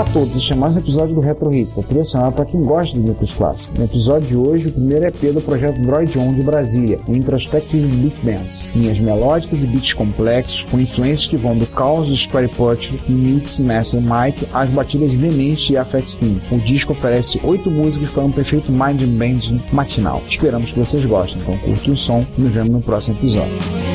Olá a todos, este é mais um episódio do Retro Hits, a trilha sonora para quem gosta de grupos clássicos. No episódio de hoje, o primeiro EP do projeto Droid On de Brasília, o Introspective Beat Bands. Linhas melódicas e beats complexos, com influências que vão do caos do Square Potter, Mix, Master Mike, às batidas Demente e Affect Spin. O disco oferece oito músicas para um perfeito mind bending matinal. Esperamos que vocês gostem, então curta o som e nos vemos no próximo episódio.